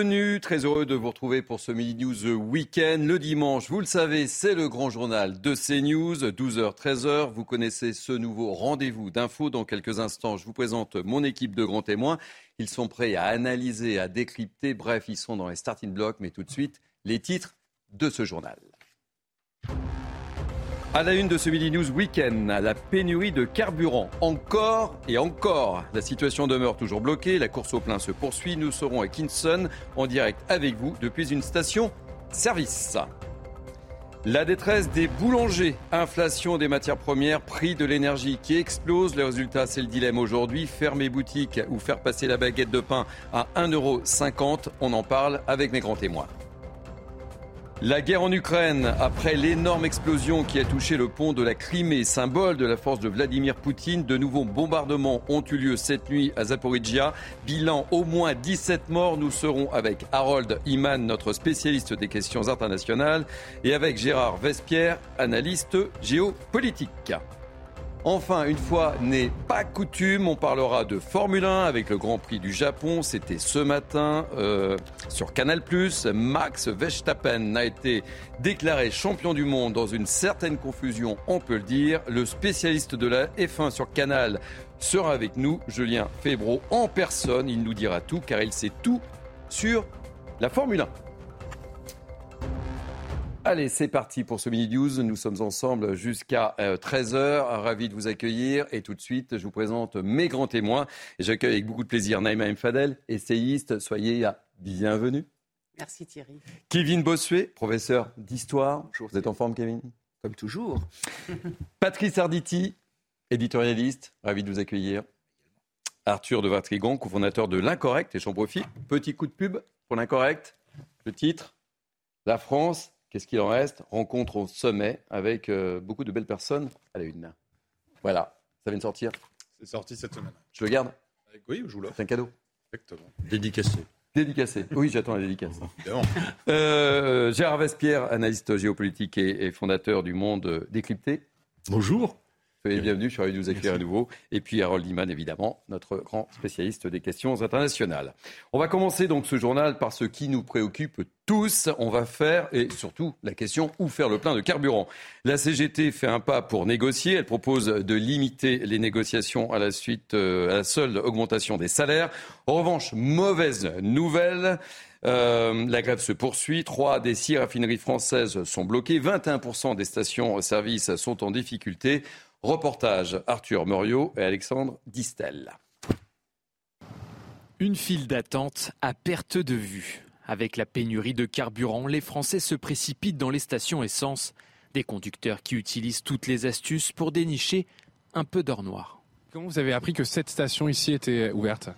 Bienvenue, très heureux de vous retrouver pour ce Midi News Weekend. Le dimanche, vous le savez, c'est le grand journal de CNews, 12h, 13h. Vous connaissez ce nouveau rendez-vous d'infos. Dans quelques instants, je vous présente mon équipe de grands témoins. Ils sont prêts à analyser, à décrypter. Bref, ils sont dans les starting blocks. Mais tout de suite, les titres de ce journal. À la une de ce Midi News Weekend, la pénurie de carburant. Encore et encore. La situation demeure toujours bloquée. La course au plein se poursuit. Nous serons à Kingston en direct avec vous depuis une station service. La détresse des boulangers, inflation des matières premières, prix de l'énergie qui explose. Le résultat, c'est le dilemme aujourd'hui. Fermer boutique ou faire passer la baguette de pain à 1,50€. On en parle avec mes grands témoins. La guerre en Ukraine, après l'énorme explosion qui a touché le pont de la Crimée, symbole de la force de Vladimir Poutine, de nouveaux bombardements ont eu lieu cette nuit à Zaporizhia. Bilan au moins 17 morts. Nous serons avec Harold Iman, notre spécialiste des questions internationales, et avec Gérard Vespierre, analyste géopolitique. Enfin, une fois n'est pas coutume, on parlera de Formule 1 avec le Grand Prix du Japon. C'était ce matin euh, sur Canal+. Max Verstappen a été déclaré champion du monde dans une certaine confusion, on peut le dire. Le spécialiste de la F1 sur Canal sera avec nous, Julien Febro, en personne. Il nous dira tout car il sait tout sur la Formule 1. Allez, c'est parti pour ce mini news. Nous sommes ensemble jusqu'à 13h. Ravi de vous accueillir. Et tout de suite, je vous présente mes grands témoins. Et j'accueille avec beaucoup de plaisir Naïma M. Fadel, essayiste. Soyez bienvenue. Merci Thierry. Kevin Bossuet, professeur d'histoire. Vous êtes en forme, Kevin? Comme toujours. Patrice Arditi, éditorialiste. Ravi de vous accueillir. Arthur de Vatrigan, cofondateur de L'Incorrect. Et j'en profite. Petit coup de pub pour L'Incorrect. Le titre La France Qu'est-ce qu'il en reste? Rencontre au sommet avec euh, beaucoup de belles personnes à la une. Voilà, ça vient de sortir? C'est sorti cette semaine. Je le garde? Oui, je vous l'offre. C'est un cadeau. Exactement. Dédicacé. Dédicacé. Oui, j'attends la dédicace. Évidemment. Euh, Gérard Vespierre, analyste géopolitique et, et fondateur du Monde Décrypté. Bonjour. Soyez bienvenue, je suis ravi de vous accueillir à nouveau. Et puis Harold Iman, évidemment, notre grand spécialiste des questions internationales. On va commencer donc ce journal par ce qui nous préoccupe tous. On va faire, et surtout la question, où faire le plein de carburant? La CGT fait un pas pour négocier. Elle propose de limiter les négociations à la suite, euh, à la seule augmentation des salaires. En revanche, mauvaise nouvelle. Euh, la grève se poursuit. Trois des six raffineries françaises sont bloquées. 21% des stations-service sont en difficulté. Reportage Arthur Muriot et Alexandre Distel. Une file d'attente à perte de vue. Avec la pénurie de carburant, les Français se précipitent dans les stations essence. Des conducteurs qui utilisent toutes les astuces pour dénicher un peu d'or noir. Comment vous avez appris que cette station ici était ouverte?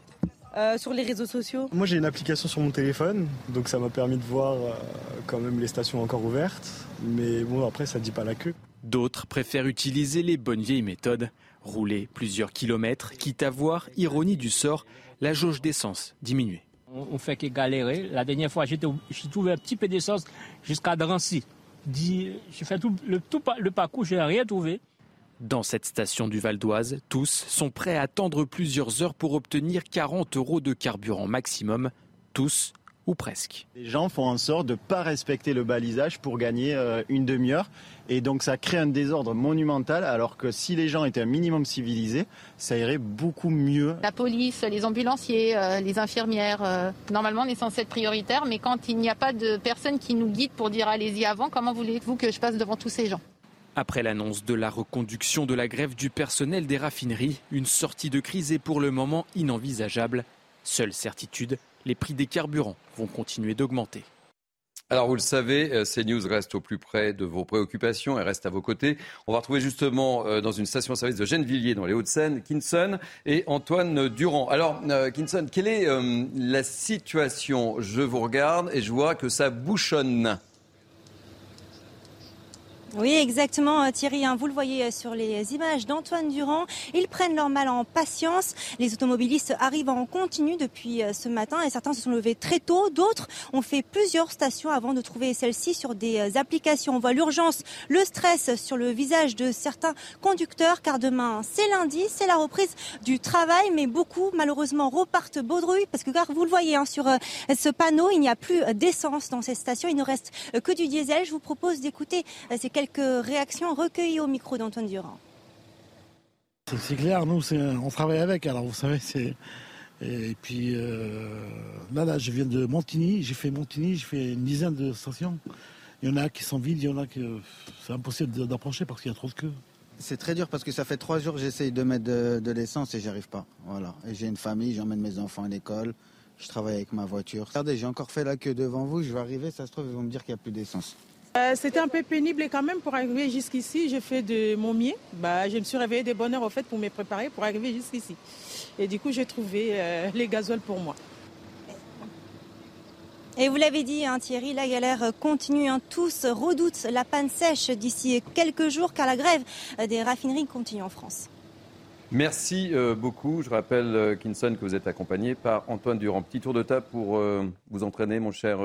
Euh, sur les réseaux sociaux Moi j'ai une application sur mon téléphone, donc ça m'a permis de voir euh, quand même les stations encore ouvertes. Mais bon après ça dit pas la queue. D'autres préfèrent utiliser les bonnes vieilles méthodes. Rouler plusieurs kilomètres, quitte à voir, ironie du sort, la jauge d'essence diminuer. On fait que galérer. La dernière fois, j'ai trouvé un petit peu d'essence jusqu'à Drancy. J'ai fait tout le, tout le parcours, je n'ai rien trouvé. Dans cette station du Val d'Oise, tous sont prêts à attendre plusieurs heures pour obtenir 40 euros de carburant maximum. Tous ou presque. Les gens font en sorte de ne pas respecter le balisage pour gagner euh, une demi-heure. Et donc ça crée un désordre monumental, alors que si les gens étaient un minimum civilisés, ça irait beaucoup mieux. La police, les ambulanciers, euh, les infirmières, euh, normalement on est censé être prioritaire, mais quand il n'y a pas de personne qui nous guide pour dire allez-y avant, comment voulez-vous que je passe devant tous ces gens? Après l'annonce de la reconduction de la grève du personnel des raffineries, une sortie de crise est pour le moment inenvisageable. Seule certitude, les prix des carburants vont continuer d'augmenter. Alors vous le savez, euh, CNews reste au plus près de vos préoccupations et reste à vos côtés. On va retrouver justement euh, dans une station-service de Gennevilliers dans les Hauts-de-Seine, Kinson et Antoine Durand. Alors euh, Kinson, quelle est la situation? Je vous regarde et je vois que ça bouchonne. Oui, exactement, euh, Thierry. Hein, vous le voyez euh, sur les images d'Antoine Durand. Ils prennent leur mal en patience. Les automobilistes arrivent en continu depuis euh, ce matin et certains se sont levés très tôt. D'autres ont fait plusieurs stations avant de trouver celle-ci sur des applications. On voit l'urgence, le stress sur le visage de certains conducteurs car demain, c'est lundi, c'est la reprise du travail. Mais beaucoup, malheureusement, repartent baudrouille parce que, car vous le voyez hein, sur ce panneau, il n'y a plus d'essence dans ces stations. Il ne reste que du diesel. Je vous propose d'écouter ces quelques quelques réactions recueillies au micro d'Antoine Durand. C'est clair, nous, on travaille avec. Alors, vous savez, c'est. Et puis euh, là, là, je viens de Montigny. J'ai fait Montigny, j'ai fait une dizaine de stations. Il y en a qui sont vides, il y en a qui. C'est impossible d'approcher parce qu'il y a trop de queues. C'est très dur parce que ça fait trois jours que j'essaye de mettre de, de l'essence et j'y arrive pas. Voilà. Et j'ai une famille, j'emmène mes enfants à l'école, je travaille avec ma voiture. Regardez, j'ai encore fait la queue devant vous, je vais arriver, ça se trouve, ils vont me dire qu'il n'y a plus d'essence. Euh, c'était un peu pénible quand même pour arriver jusqu'ici. J'ai fait de mon mieux. Bah, je me suis réveillée de bonne heure au fait pour me préparer pour arriver jusqu'ici. Et du coup, j'ai trouvé euh, les gasoils pour moi. Et vous l'avez dit, hein, Thierry, la galère continue. Hein. Tous redoutent la panne sèche d'ici quelques jours car la grève des raffineries continue en France. Merci euh, beaucoup. Je rappelle, euh, Kinson, que vous êtes accompagné par Antoine Durand. Petit tour de table pour euh, vous entraîner, mon cher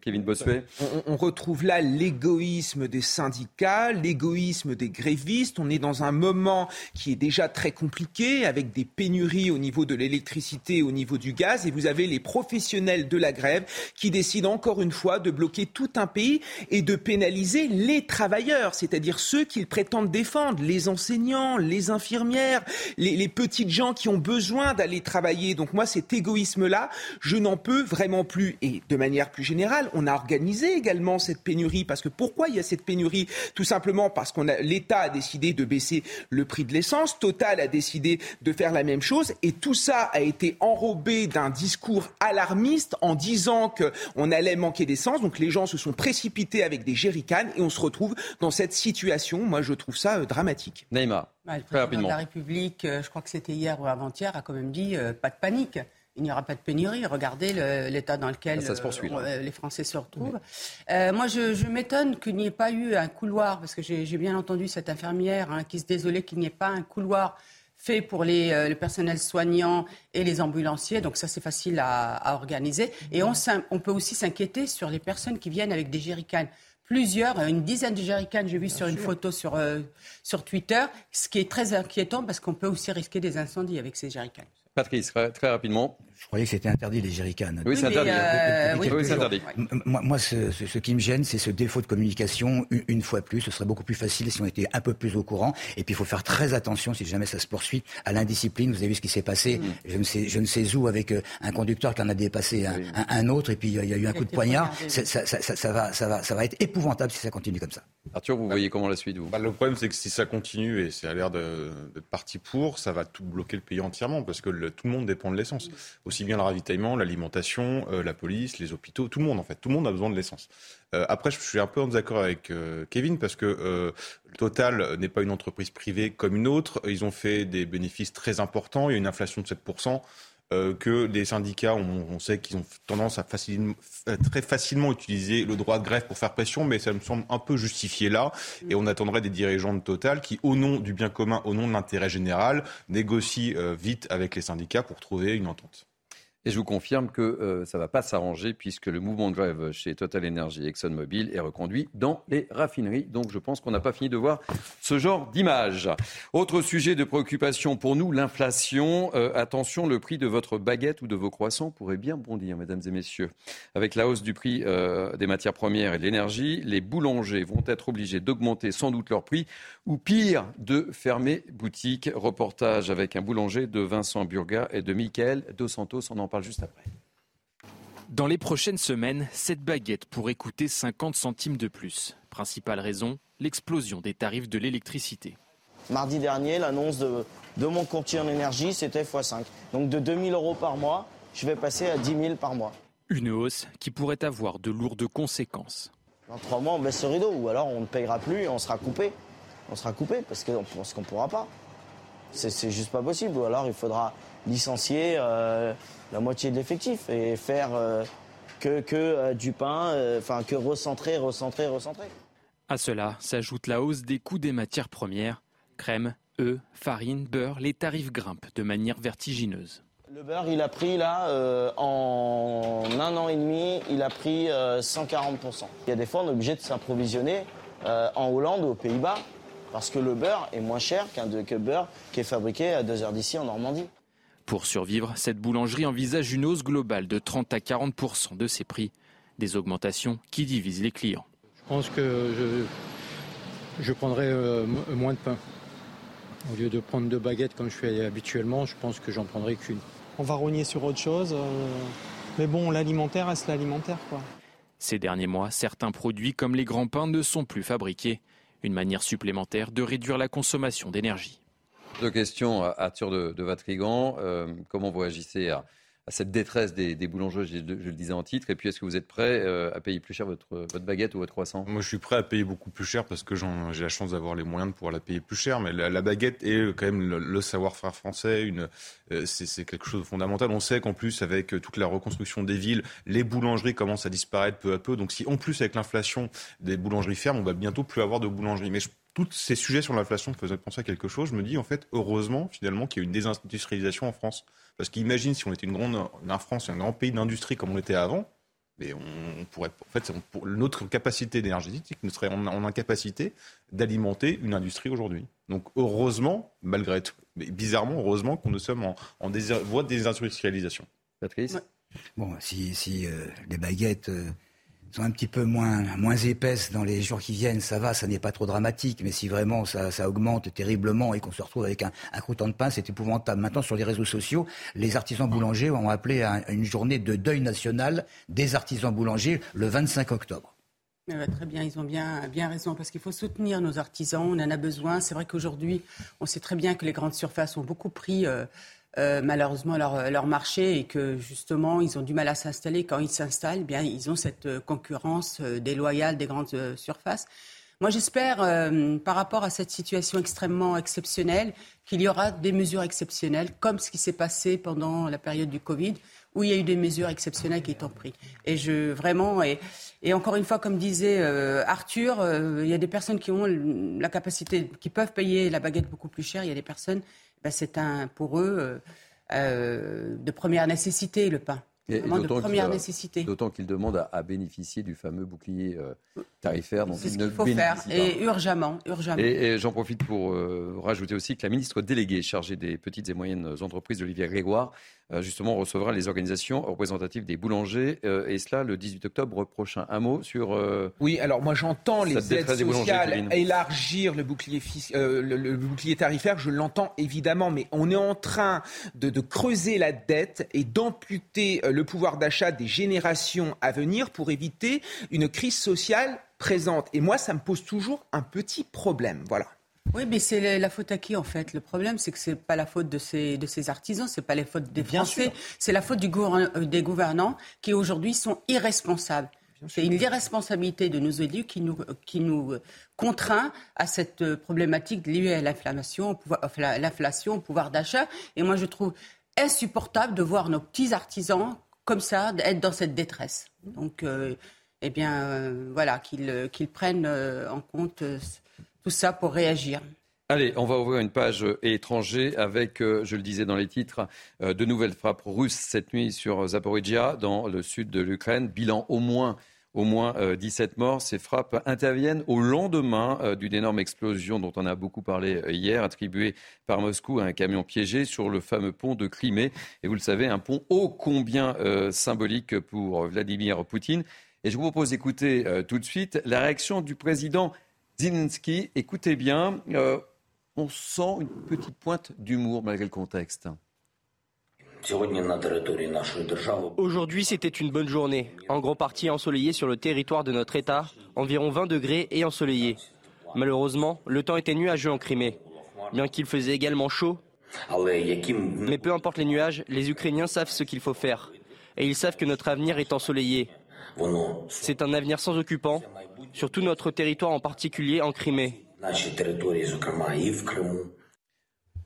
Kevin Bossuet. On, on, retrouve là l'égoïsme des syndicats, l'égoïsme des grévistes. On est dans un moment qui est déjà très compliqué, avec des pénuries au niveau de l'électricité, au niveau du gaz. Et vous avez les professionnels de la grève qui décident encore une fois de bloquer tout un pays et de pénaliser les travailleurs, c'est-à-dire ceux qu'ils prétendent défendre, les enseignants, les infirmières les, petites gens qui ont besoin d'aller travailler. Donc moi, cet égoïsme-là, je n'en peux vraiment plus. Et de manière plus générale, on a organisé également cette pénurie. Parce que pourquoi il y a cette pénurie? Tout simplement parce qu'on a l'État a décidé de baisser le prix de l'essence, Total a décidé de faire la même chose, et tout ça a été enrobé d'un discours alarmiste en disant qu'on allait manquer d'essence. Donc les gens se sont précipités avec des jerrycans et on se retrouve dans cette situation. Moi, je trouve ça euh, dramatique. Neymar. Bah, le président de la République, euh, je crois que c'était hier ou avant-hier, a quand même dit euh, pas de panique. Il n'y aura pas de pénurie. Regardez l'état dans lequel euh, les Français se retrouvent. moi, je, m'étonne qu'il n'y ait pas eu un couloir, parce que j'ai bien entendu cette infirmière hein, qui se désolait qu'il n'y ait pas un couloir fait pour les, le personnel soignant et les ambulanciers. Donc ça, c'est facile à, organiser. Et on, on peut aussi s'inquiéter sur les personnes qui viennent avec des jerrycans plusieurs, une dizaine de jerrycans, j'ai vu sur une photo sur, euh, sur Twitter, ce qui est très inquiétant parce qu'on peut aussi risquer des incendies avec ces jerrycans. Patrice, très rapidement. Je croyais que c'était interdit les jerrycans. Oui, c'est interdit. Euh, oui, c'est interdit. Moi, moi ce, ce, qui me gêne, c'est ce défaut de communication. Une, fois plus, ce serait beaucoup plus facile si on était un peu plus au courant. Et puis, il faut faire très attention, si jamais ça se poursuit, à l'indiscipline. Vous avez vu ce qui s'est passé. Mm. Je, ne sais, je ne sais où avec euh, un conducteur qui en a dépassé un, un, autre, et puis il y a eu un coup de poignard. Ça, ça, ça, ça, va, ça, va, ça va être épouvantable si ça continue comme ça. Arthur, vous voyez comment la suite vous? Bah, Le problème, c'est que si ça continue et c'est à l'air d'être parti pour, ça va tout bloquer le pays entièrement parce que tout le monde dépend de l'essence. Aussi bien le ravitaillement, l'alimentation, euh, la police, les hôpitaux, tout le monde en fait. Tout le monde a besoin de l'essence. Euh, après, je suis un peu en désaccord avec euh, Kevin parce que Total n'est pas une entreprise privée comme une autre. Ils ont fait des bénéfices très importants. Il y a une inflation de 7%. Euh, que les syndicats, on, sait qu'ils ont tendance à très facilement utiliser le droit de grève pour faire pression, mais ça me semble un peu justifié là. Et on attendrait des dirigeants de Total qui, au nom du bien commun, au nom de l'intérêt général, négocient euh, vite avec les syndicats pour trouver une entente. Et je vous confirme que euh, ça ne va pas s'arranger puisque le mouvement de grève chez Total Energy et ExxonMobil est reconduit dans les raffineries. Donc je pense qu'on n'a pas fini de voir ce genre d'image. Autre sujet de préoccupation pour nous, l'inflation. Euh, attention, le prix de votre baguette ou de vos croissants pourrait bien bondir, mesdames et messieurs. Avec la hausse du prix euh, des matières premières et de l'énergie, les boulangers vont être obligés d'augmenter sans doute leur prix ou pire, de fermer boutique. Reportage avec un boulanger de Vincent Burga et de Michael Dos Santos. En parle juste après. Dans les prochaines semaines, cette baguette pourrait coûter 50 centimes de plus. Principale raison, l'explosion des tarifs de l'électricité. Mardi dernier, l'annonce de, mon courtier en énergie, c'était x5. Donc de 2000 euros par mois, je vais passer à 10 000 par mois. Une hausse qui pourrait avoir de lourdes conséquences. Dans trois mois, on baisse le rideau, ou alors on ne payera plus et on sera coupé. On sera coupé parce qu'on ne pourra pas. C'est juste pas possible. Ou alors il faudra licencier euh, la moitié de l'effectif et faire euh, que, que euh, du pain, enfin que recentrer, recentrer, recentrer. À cela s'ajoute la hausse des coûts des matières premières, crème, œufs, farine, beurre. Les tarifs grimpent de manière vertigineuse. Le beurre, il a pris là, en un an et demi, il a pris 140%. Il y a des fois, on est obligé de s'approvisionner en Hollande ou aux Pays-Bas parce que le beurre est moins cher qu'un que beurre qui est fabriqué à deux heures d'ici en Normandie. Pour survivre, cette boulangerie envisage une hausse globale de 30 à 40% de ses prix, des augmentations qui divisent les clients. Je pense que je, je prendrai euh, moins de pain. Au lieu de prendre deux baguettes comme je fais habituellement, je pense que j'en prendrai qu'une. On va rogner sur autre chose. Euh, mais bon, l'alimentaire reste l'alimentaire. Ces derniers mois, certains produits comme les grands pains ne sont plus fabriqués. Une manière supplémentaire de réduire la consommation d'énergie. Deux questions à Arthur de, de Vatrigan. Euh, comment vous réagissez à, à cette détresse des, des boulangers, je, le disais en titre. Et puis, est-ce que vous êtes prêt euh, à payer plus cher votre, votre baguette ou votre croissant? Moi, je suis prêt à payer beaucoup plus cher parce que j'ai la chance d'avoir les moyens de pouvoir la payer plus cher. Mais la, baguette est quand même le, savoir-faire français. Euh, c'est, quelque chose de fondamental. On sait qu'en plus, avec euh, toute la reconstruction des villes, les boulangeries commencent à disparaître peu à peu. Donc, si en plus, avec l'inflation des boulangeries fermes, on va bientôt plus avoir de boulangeries. Mais tous ces sujets sur l'inflation me faisaient penser à quelque chose. Je me dis, en fait, heureusement, finalement, qu'il y a une désindustrialisation en France. Parce qu'imagine si on était une grande, en France, un grand pays d'industrie comme on l'était avant, mais on pourrait, en fait, notre capacité énergétique nous serait en, incapacité d'alimenter une industrie aujourd'hui. Donc heureusement, malgré tout, mais bizarrement, heureusement qu'on nous sommes en, voie de désindustrialisation. Patrice? Bon, si, si euh, les baguettes euh, sont un petit peu moins, moins épaisses dans les jours qui viennent, ça va, ça n'est pas trop dramatique. Mais si vraiment ça, ça augmente terriblement et qu'on se retrouve avec un, un crouton de pain, c'est épouvantable. Maintenant, sur les réseaux sociaux, les artisans boulangers ont appelé à une journée de deuil national des artisans boulangers le 25 octobre. très bien, ils ont bien, bien raison, parce qu'il faut soutenir nos artisans, on en a besoin. C'est vrai qu'aujourd'hui, on sait très bien que les grandes surfaces ont beaucoup pris euh, euh, malheureusement leur, leur, marché et que justement ils ont du mal à s'installer. Quand ils s'installent, eh bien ils ont cette euh, concurrence euh, déloyale des grandes surfaces. Moi, j'espère, par rapport à cette situation extrêmement exceptionnelle, qu'il y aura des mesures exceptionnelles, comme ce qui s'est passé pendant la période du Covid, où il y a eu des mesures exceptionnelles qui ont pris. Et je vraiment et, et encore une fois, comme disait Arthur, il y a des personnes qui ont la capacité, qui peuvent payer la baguette beaucoup plus cher. Il y a des personnes c'est un, pour eux euh, euh, de première nécessité, le pain. De première nécessité. D'autant qu'ils demandent à, bénéficier du fameux bouclier euh, tarifaire C'est ce qu'il faut faire, et urgemment. urgemment. Et, j'en profite pour rajouter aussi que la ministre déléguée chargée des petites et moyennes entreprises, Olivier Grégoire, euh, justement, recevra les organisations représentatives des boulangers, euh, et cela le 18 octobre prochain. Un mot sur. Euh, oui, alors moi j'entends les aides sociales élargir le bouclier, le, bouclier tarifaire, je l'entends évidemment, mais on est en train de, de creuser la dette et d'amputer le pouvoir d'achat des générations à venir pour éviter une crise sociale présente. Et moi, ça me pose toujours un petit problème. Voilà. Oui, mais c'est la faute à qui en fait? Le problème, c'est que c'est pas la faute de ces, de ces artisans, c'est pas la faute des Français, c'est la faute du euh, des gouvernants qui aujourd'hui sont irresponsables. C'est une irresponsabilité de nos élus qui nous, qui nous contraint à cette euh, problématique liée à l'inflation, l'inflation, au pouvoir d'achat. Et moi, je trouve insupportable de voir nos petits artisans comme ça, être dans cette détresse. Donc, euh, eh bien, voilà, qu'ils prennent en compte tout ça pour réagir. Allez, on va ouvrir une page étranger avec, euh, je le disais dans les titres, euh, de nouvelles frappes russes cette nuit sur Zaporizhia, dans le sud de l'Ukraine. Bilan au moins au moins 17 euh, morts. Ces frappes interviennent au lendemain d'une énorme explosion dont on a beaucoup parlé hier, attribuée par Moscou à un camion piégé sur le fameux pont de Crimée. Et vous le savez, un pont ô combien symbolique pour Vladimir Poutine. Et je vous propose d'écouter tout de suite la réaction du président Zelensky, écoutez bien, euh, on sent une petite pointe d'humour malgré le contexte. Aujourd'hui, c'était une bonne journée, en grande partie ensoleillée sur le territoire de notre État, environ 20 degrés et ensoleillé. Malheureusement, le temps était nuageux en Crimée, bien qu'il faisait également chaud. Mais peu importe les nuages, les Ukrainiens savent ce qu'il faut faire. et ils savent que notre avenir est ensoleillé. C'est un avenir sans occupants, sur tout notre territoire en particulier en Crimée.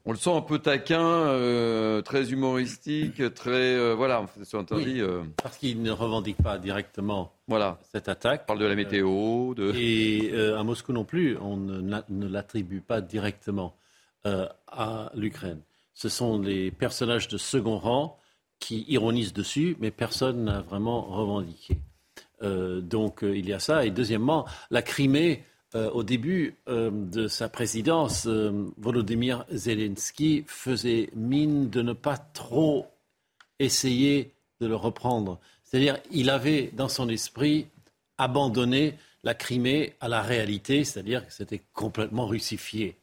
On le sent un peu taquin, euh, très humoristique, très euh, voilà, c'est interdit. Euh. Parce qu'il ne revendique pas directement voilà. cette attaque. On parle de la météo. De... Et à Moscou non plus, on ne, l'attribue pas directement à l'Ukraine. Ce sont les personnages de second rang qui ironisent dessus, mais personne n'a vraiment revendiqué. donc il y a ça. Et deuxièmement, la Crimée euh, au début euh, de sa présidence, euh, Volodymyr Zelensky faisait mine de ne pas trop essayer de le reprendre. C'est-à-dire, il avait dans son esprit abandonné la Crimée à la réalité, c'est-à-dire que c'était complètement russifié.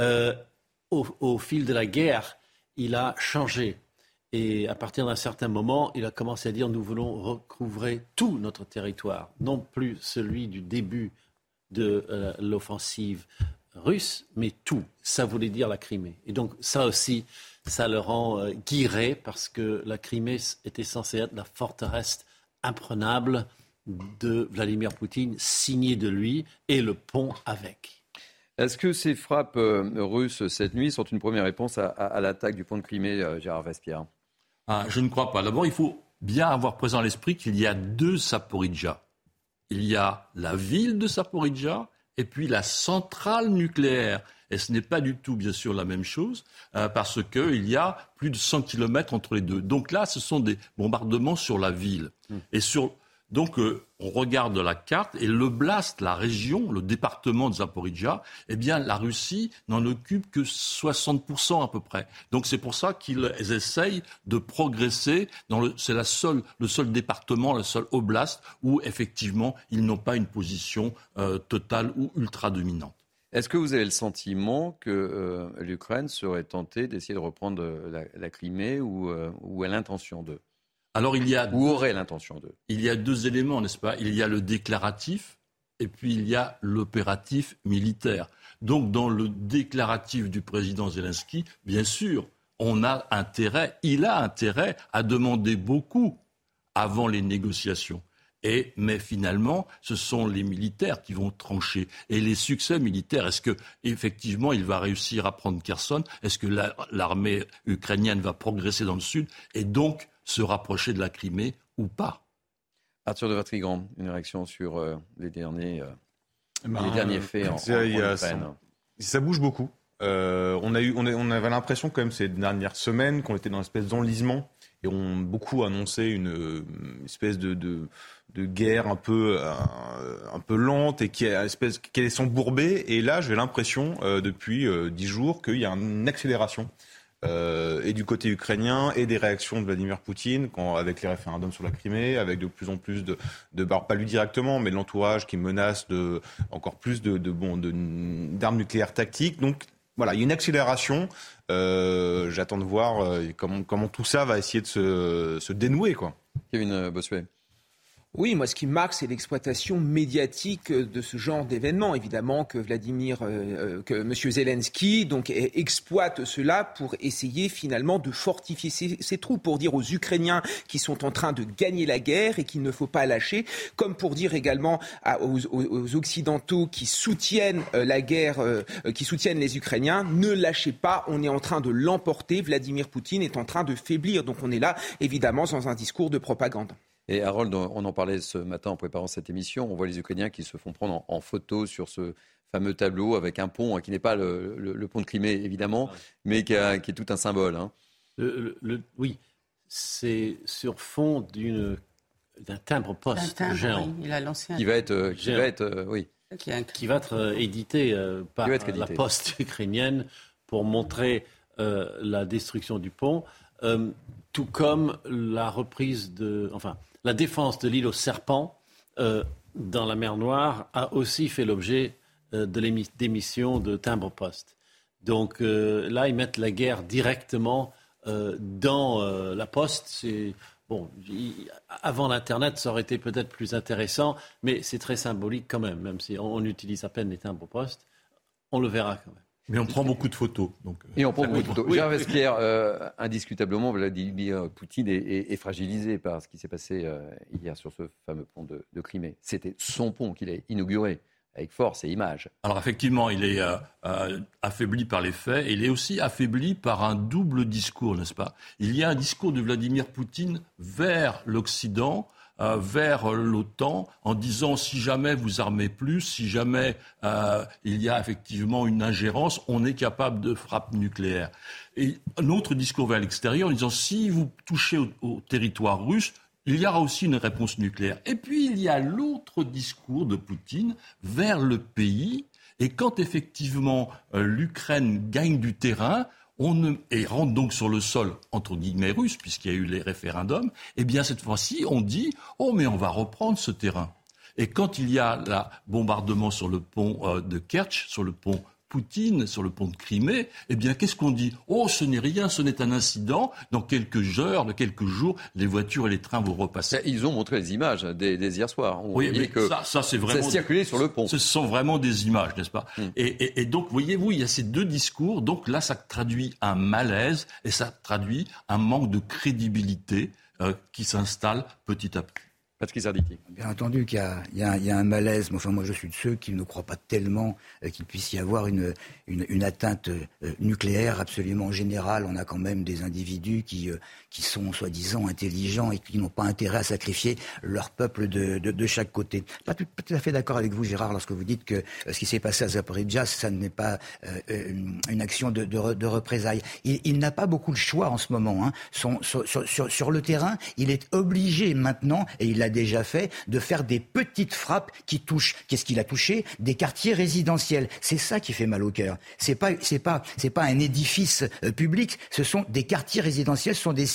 Au, au, fil de la guerre, il a changé. Et à partir d'un certain moment, il a commencé à dire nous voulons recouvrer tout notre territoire, non plus celui du début de euh, l'offensive russe, mais tout. Ça voulait dire la Crimée. Et donc ça aussi, ça le rend euh, guiré parce que la Crimée était censée être la forteresse imprenable de Vladimir Poutine, signée de lui, et le pont avec. Est-ce que ces frappes euh, russes cette nuit sont une première réponse à, l'attaque du pont de Crimée, Gérard Vespierre? Ah, Je ne crois pas. D'abord, il faut bien avoir présent à l'esprit qu'il y a deux Saporidja il y a la ville de Saporidja et puis la centrale nucléaire. Et ce n'est pas du tout, bien sûr, la même chose, euh, parce qu'il y a plus de 100 kilomètres entre les deux. Donc là, ce sont des bombardements sur la ville. Hmm. Et sur, donc, euh, on regarde la carte et le Blast, la région, le département de Zaporizhia, eh bien, la Russie n'en occupe que 60% à peu près. Donc, c'est pour ça qu'ils essayent de progresser. C'est le seul département, le seul oblast où, effectivement, ils n'ont pas une position euh, totale ou ultra dominante. Est-ce que vous avez le sentiment que euh, l'Ukraine serait tentée d'essayer de reprendre la, Crimée ou, ou a l'intention de alors il y a ou aurait l'intention de. Il y a deux éléments, n'est-ce pas? Il y a le déclaratif et puis il y a l'opératif militaire. Donc dans le déclaratif du président Zelensky, bien sûr, on a intérêt, il a intérêt à demander beaucoup avant les négociations. Et, mais finalement, ce sont les militaires qui vont trancher. Et les succès militaires, est-ce que effectivement il va réussir à prendre Kherson? Est-ce que l'armée ukrainienne va progresser dans le sud? Et donc, se rapprocher de la Crimée ou pas. Arthur de Vatrigan, une réaction sur euh, les, derniers, euh, les ben, derniers faits en, Ukraine. Ça, bouge beaucoup. Euh, on, a eu, on, avait l'impression quand même ces dernières semaines qu'on était dans une espèce d'enlisement et on beaucoup annoncé une, espèce de, de, guerre un peu, un, peu lente et qui, espèce, qui allait s'embourber. Et là, j'ai l'impression depuis dix jours qu'il y a une accélération euh, et du côté ukrainien et des réactions de Vladimir Poutine avec les référendums sur la Crimée, avec de plus en plus de, de pas lui directement, mais de l'entourage qui menace de encore plus de, de d'armes nucléaires tactiques. Donc voilà, il y a une accélération. Euh, J'attends de voir euh, comment, comment tout ça va essayer de se, se dénouer quoi. Kevin Bossuet. Oui, moi, ce qui marque, c'est l'exploitation médiatique de ce genre d'événement. Évidemment que Vladimir, euh, euh, que M. Zelensky, donc, exploite cela pour essayer finalement de fortifier ses, troupes, pour dire aux Ukrainiens qui sont en train de gagner la guerre et qu'il ne faut pas lâcher, comme pour dire également aux, Occidentaux qui soutiennent euh, la guerre, qui soutiennent les Ukrainiens, ne lâchez pas, on est en train de l'emporter. Vladimir Poutine est en train de faiblir. Donc, on est là, évidemment, dans un discours de propagande. Et Harold, on en parlait ce matin en préparant cette émission. On voit les Ukrainiens qui se font prendre en, photo sur ce fameux tableau avec un pont hein, qui n'est pas le, pont de Crimée, évidemment, mais qui, est tout un symbole. Hein. oui, c'est sur fond d'un timbre poste géant. il a lancé qui va être, euh, qui va être, euh, oui. Qui va être euh, édité par la poste ukrainienne pour montrer la destruction du pont, tout comme la reprise de, enfin, la défense de l'île aux serpents euh, dans la mer Noire a aussi fait l'objet euh, de l'émission de timbre-poste. Donc euh, là, ils mettent la guerre directement dans la poste. avant l'Internet, ça aurait été peut-être plus intéressant, mais c'est très symbolique quand même, même si on, utilise à peine les timbres-poste. On le verra quand même. Mais on prend beaucoup de photos. Donc, et on prend beaucoup de photos. Oui. Gérard Vespierre, euh, indiscutablement, Vladimir Poutine est, est, fragilisé par ce qui s'est passé euh, hier sur ce fameux pont de, de Crimée. C'était son pont qu'il a inauguré avec force et image. Alors effectivement, il est euh, euh, affaibli par les faits et il est aussi affaibli par un double discours, n'est-ce pas? Il y a un discours de Vladimir Poutine vers l'Occident euh, vers l'OTAN en disant si jamais vous armez plus, si jamais euh, il y a effectivement une ingérence, on est capable de frappe nucléaire. Et un autre discours vers l'extérieur en disant si vous touchez au, territoire russe, il y aura aussi une réponse nucléaire. Et puis il y a l'autre discours de Poutine vers le pays. Et quand effectivement euh, l'Ukraine gagne du terrain, on et rentre donc sur le sol, entre guillemets, russe, puisqu'il y a eu les référendums, eh bien, cette fois-ci, on dit, oh, mais on va reprendre ce terrain. Et quand il y a le bombardement sur le pont euh, de Kerch, sur le pont Poutine sur le pont de Crimée, eh bien, qu'est-ce qu'on dit? Oh, ce n'est rien, ce n'est un incident. Dans quelques heures, dans quelques jours, les voitures et les trains vont repasser. Ils ont montré les images des, hier soir. On oui, mais que ça, ça c'est vraiment. Ça circulait sur le pont. Ce sont vraiment des images, n'est-ce pas? Mm. et, et, et, donc, voyez-vous, il y a ces deux discours. Donc là, ça traduit un malaise et ça traduit un manque de crédibilité euh, qui s'installe petit à petit. Bien entendu qu'il y, a un malaise, mais enfin moi je suis de ceux qui ne croient pas tellement euh, qu'il puisse y avoir une atteinte euh, nucléaire absolument générale. On a quand même des individus qui, euh, qui sont soi-disant intelligents et qui n'ont pas intérêt à sacrifier leur peuple de, de, de chaque côté. Pas tout, pas tout, à fait d'accord avec vous Gérard lorsque vous dites que euh, ce qui s'est passé à Zaporizhia, ça n'est pas euh, une action de, de, de représailles. Il, n'a pas beaucoup le choix en ce moment. Hein. Sur, le terrain, il est obligé maintenant, et il a déjà fait, de faire des petites frappes qui touchent. Qu'est-ce qu'il a touché? Des quartiers résidentiels. C'est ça qui fait mal au cœur. C'est pas, pas, pas un édifice euh, public. Ce sont des quartiers résidentiels, ce sont des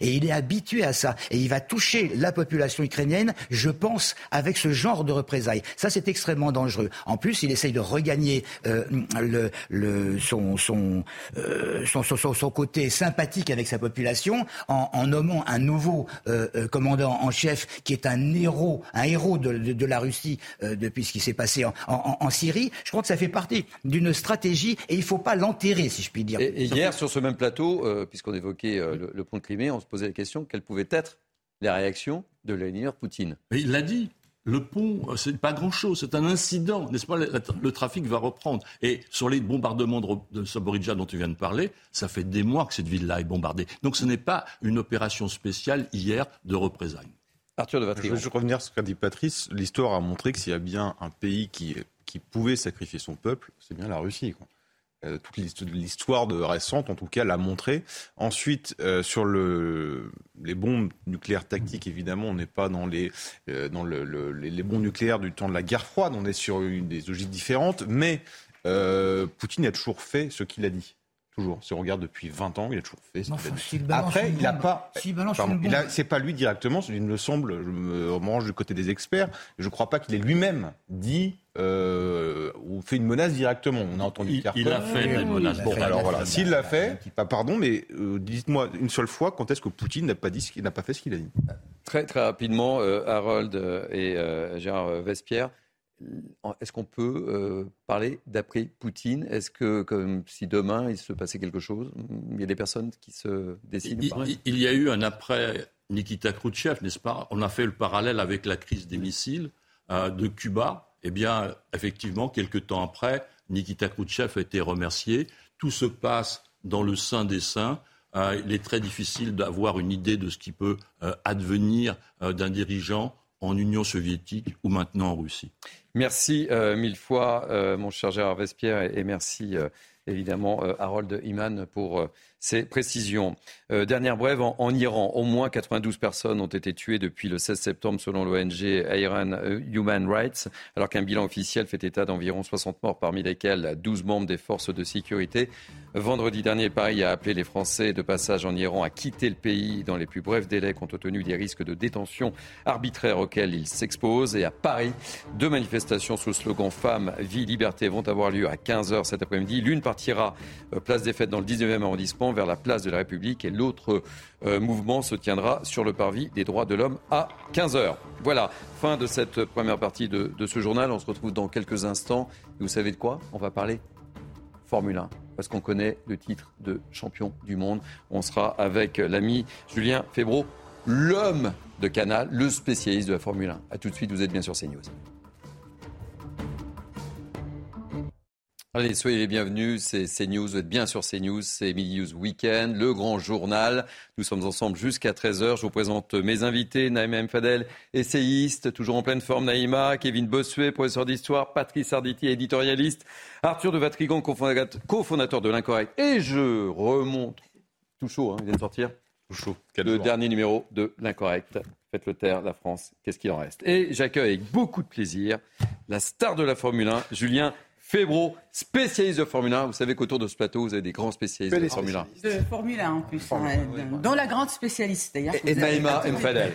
Et il est habitué à ça. Et il va toucher la population ukrainienne, je pense, avec ce genre de représailles. Ça, c'est extrêmement dangereux. En plus, il essaye de regagner euh, le, le, son, son, euh, son, son, son, côté sympathique avec sa population en, en nommant un nouveau euh, commandant en chef qui est un héros, un héros de, de, de la Russie euh, depuis ce qui s'est passé en, en, en, Syrie. Je crois que ça fait partie d'une stratégie et il ne faut pas l'enterrer, si je puis dire. Et, et hier, sur ce même plateau, euh, puisqu'on évoquait euh, le, le, Crimée, on se posait la question quelle pouvait être la réaction de Vladimir Poutine. Mais il l'a dit. Le pont, c'est pas grand-chose, c'est un incident, n'est-ce pas? Le, trafic va reprendre. Et sur les bombardements de, de Saboridja dont tu viens de parler, ça fait des mois que cette ville-là est bombardée. Donc ce n'est pas une opération spéciale hier de représailles. Arthur de Je veux revenir sur ce qu'a dit Patrice. L'histoire a montré que s'il y a bien un pays qui, qui pouvait sacrifier son peuple, c'est bien la Russie. Quoi. Euh, toute l'histoire de récente, en tout cas, l'a montré. Ensuite, euh, sur le, les bombes nucléaires tactiques, évidemment, on n'est pas dans, les, euh, dans le, le, les bombes nucléaires du temps de la guerre froide. On est sur une des logiques différentes. Mais Poutine a toujours fait ce qu'il a dit. Toujours. Si on regarde depuis 20 ans, il a toujours fait ce qu'il a dit. Après, il n'a pas. c'est pas lui directement, il me semble, je me range du côté des experts. Je ne crois pas qu'il ait lui-même dit euh, ou fait une menace directement. On a entendu il, il a fait une menace. Bon, alors voilà, s'il l'a fait, bah, pardon, mais euh, dites-moi une seule fois quand est-ce que Poutine n'a pas dit, n'a pas fait ce qu'il a dit. Très très rapidement, euh, Harold et euh, Gérard Vespierre. Est-ce qu'on peut euh, parler d'après Poutine? Est-ce que, comme si demain il se passait quelque chose, il y a des personnes qui se décident Il, il y a eu un après Nikita Khrouchtchev, n'est-ce pas? On a fait le parallèle avec la crise des missiles euh, de Cuba. Eh bien, effectivement, quelques temps après, Nikita Khrouchtchev a été remercié. Tout se passe dans le sein des saints. Euh, il est très difficile d'avoir une idée de ce qui peut advenir d'un dirigeant en Union soviétique ou maintenant en Russie. Merci euh, mille fois, euh, mon cher Gérard Vespierre, et, merci euh, évidemment Harold Iman pour ces précisions. Euh, dernière brève, en, Iran, au moins 92 personnes ont été tuées depuis le 16 septembre selon l'ONG Iran Human Rights, alors qu'un bilan officiel fait état d'environ 60 morts, parmi lesquels 12 membres des forces de sécurité. Vendredi dernier, Paris a appelé les Français de passage en Iran à quitter le pays dans les plus brefs délais compte tenu des risques de détention arbitraire auxquels ils s'exposent. Et à Paris, deux manifestations sous le slogan Femmes, Vie, Liberté vont avoir lieu à 15h cet après-midi. L'une partira place des Fêtes dans le 19e arrondissement vers la place de la République et l'autre euh, mouvement se tiendra sur le parvis des droits de l'homme à 15h. Voilà, fin de cette première partie de, de, ce journal. On se retrouve dans quelques instants. Vous savez de quoi? On va parler Formule 1 parce qu'on connaît le titre de champion du monde. On sera avec l'ami Julien Febro, l'homme de Canal, le spécialiste de la Formule 1. A tout de suite, vous êtes bien sur CNews. Allez, soyez les bienvenus, c'est CNews, vous êtes bien sur CNews, c'est Midi News Weekend, le grand journal. Nous sommes ensemble jusqu'à 13h. Je vous présente mes invités, Naïma M. Fadel, essayiste, toujours en pleine forme, Naïma, Kevin Bossuet, professeur d'histoire, Patrice Arditi, éditorialiste, Arthur de Vatrigan, cofondateur de l'Incorrect. Et je remonte, tout chaud, hein, il vient de sortir, tout chaud. le dernier numéro de l'Incorrect. Faites-le taire, la France, qu'est-ce qu'il en reste? Et j'accueille avec beaucoup de plaisir la star de la Formule 1, Julien Febro, spécialiste de Formule 1. Vous savez qu'autour de ce plateau, vous avez des grands spécialistes de Formule 1. De Formule 1 en plus, hein, dont la grande spécialiste d'ailleurs. Et, Naïma Mfadel.